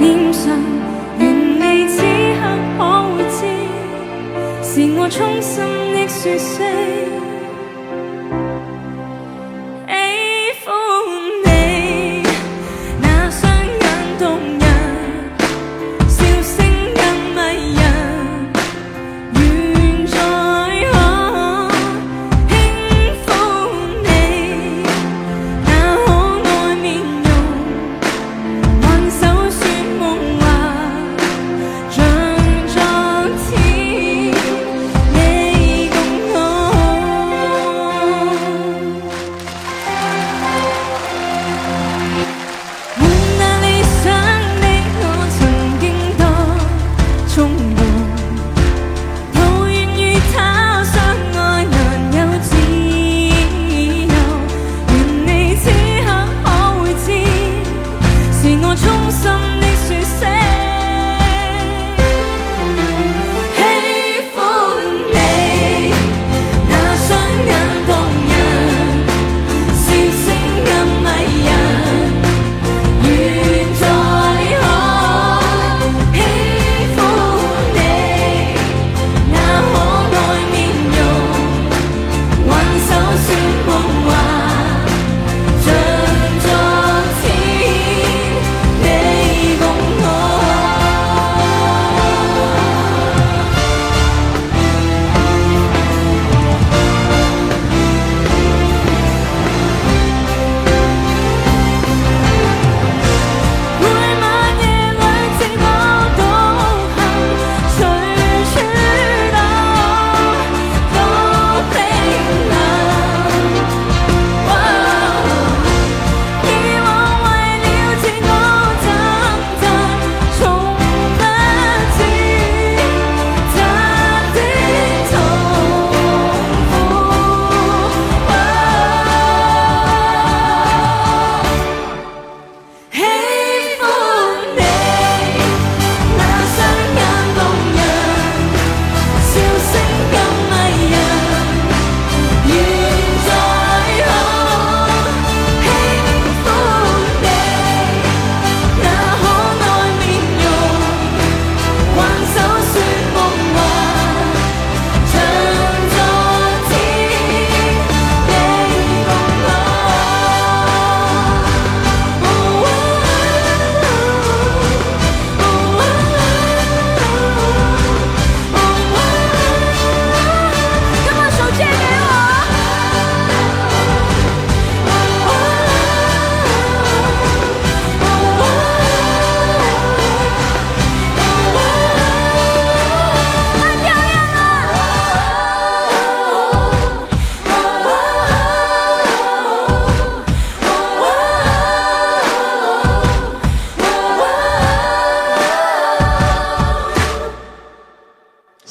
脸上，愿你此刻可会知，是我衷心的说声喜欢你，那双眼动。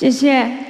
谢谢。